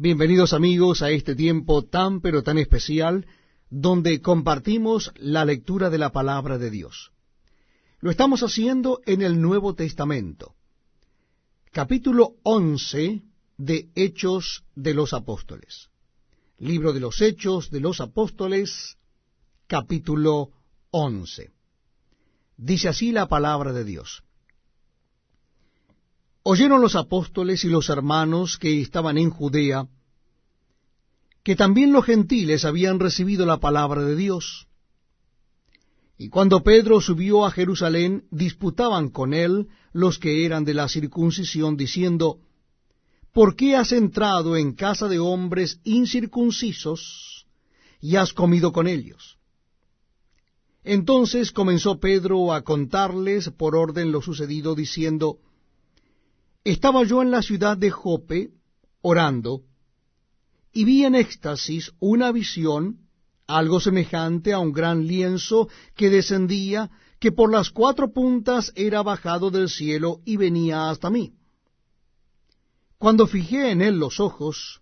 Bienvenidos amigos a este tiempo tan pero tan especial donde compartimos la lectura de la palabra de Dios. Lo estamos haciendo en el Nuevo Testamento, capítulo 11 de Hechos de los Apóstoles. Libro de los Hechos de los Apóstoles, capítulo 11. Dice así la palabra de Dios. Oyeron los apóstoles y los hermanos que estaban en Judea, que también los gentiles habían recibido la palabra de Dios. Y cuando Pedro subió a Jerusalén, disputaban con él los que eran de la circuncisión, diciendo, ¿Por qué has entrado en casa de hombres incircuncisos y has comido con ellos? Entonces comenzó Pedro a contarles por orden lo sucedido, diciendo, estaba yo en la ciudad de Jope orando, y vi en éxtasis una visión, algo semejante a un gran lienzo que descendía, que por las cuatro puntas era bajado del cielo y venía hasta mí. Cuando fijé en él los ojos,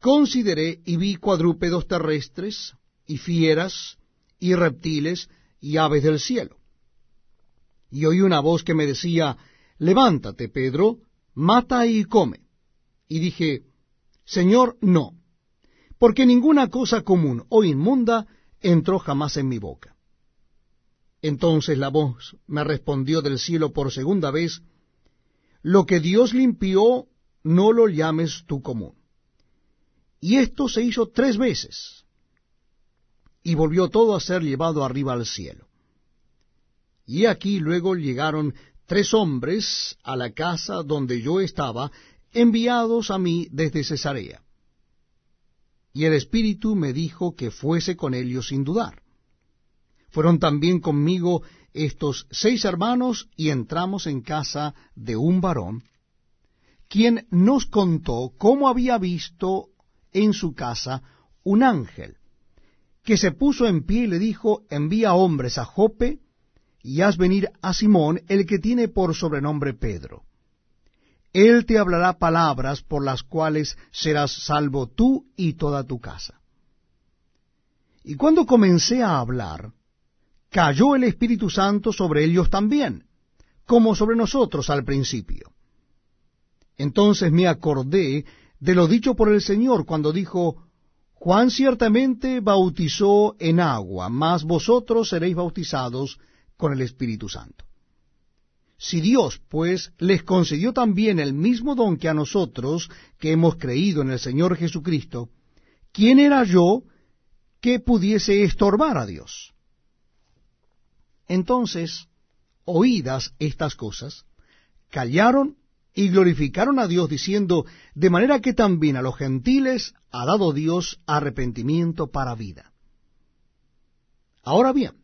consideré y vi cuadrúpedos terrestres, y fieras, y reptiles, y aves del cielo. Y oí una voz que me decía, levántate, Pedro, mata y come. Y dije, Señor, no, porque ninguna cosa común o inmunda entró jamás en mi boca. Entonces la voz me respondió del cielo por segunda vez, lo que Dios limpió, no lo llames tú común. Y esto se hizo tres veces, y volvió todo a ser llevado arriba al cielo. Y aquí luego llegaron tres hombres a la casa donde yo estaba, enviados a mí desde Cesarea. Y el Espíritu me dijo que fuese con ellos sin dudar. Fueron también conmigo estos seis hermanos y entramos en casa de un varón, quien nos contó cómo había visto en su casa un ángel, que se puso en pie y le dijo, envía hombres a Jope, y haz venir a Simón, el que tiene por sobrenombre Pedro. Él te hablará palabras por las cuales serás salvo tú y toda tu casa. Y cuando comencé a hablar, cayó el Espíritu Santo sobre ellos también, como sobre nosotros al principio. Entonces me acordé de lo dicho por el Señor cuando dijo, Juan ciertamente bautizó en agua, mas vosotros seréis bautizados con el Espíritu Santo. Si Dios, pues, les concedió también el mismo don que a nosotros, que hemos creído en el Señor Jesucristo, ¿quién era yo que pudiese estorbar a Dios? Entonces, oídas estas cosas, callaron y glorificaron a Dios diciendo, de manera que también a los gentiles ha dado Dios arrepentimiento para vida. Ahora bien,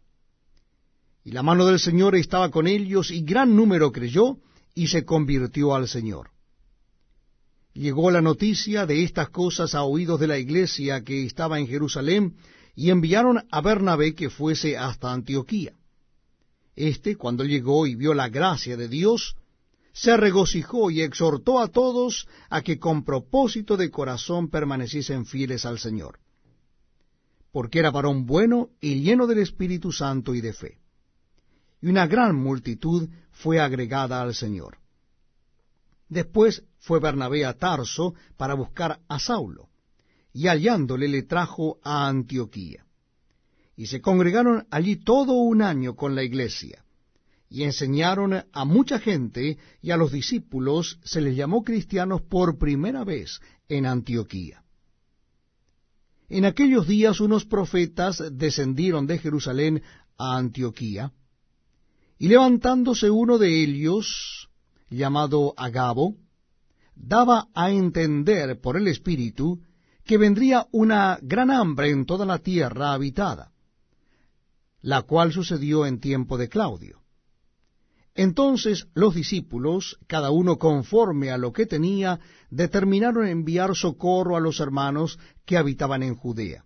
Y la mano del Señor estaba con ellos, y gran número creyó, y se convirtió al Señor. Llegó la noticia de estas cosas a oídos de la iglesia que estaba en Jerusalén, y enviaron a Bernabé que fuese hasta Antioquía. Este, cuando llegó y vio la gracia de Dios, se regocijó y exhortó a todos a que con propósito de corazón permaneciesen fieles al Señor, porque era varón bueno y lleno del Espíritu Santo y de fe y una gran multitud fue agregada al Señor. Después fue Bernabé a Tarso para buscar a Saulo, y hallándole le trajo a Antioquía. Y se congregaron allí todo un año con la iglesia, y enseñaron a mucha gente, y a los discípulos se les llamó cristianos por primera vez en Antioquía. En aquellos días unos profetas descendieron de Jerusalén a Antioquía, y levantándose uno de ellos, llamado Agabo, daba a entender por el Espíritu que vendría una gran hambre en toda la tierra habitada, la cual sucedió en tiempo de Claudio. Entonces los discípulos, cada uno conforme a lo que tenía, determinaron enviar socorro a los hermanos que habitaban en Judea.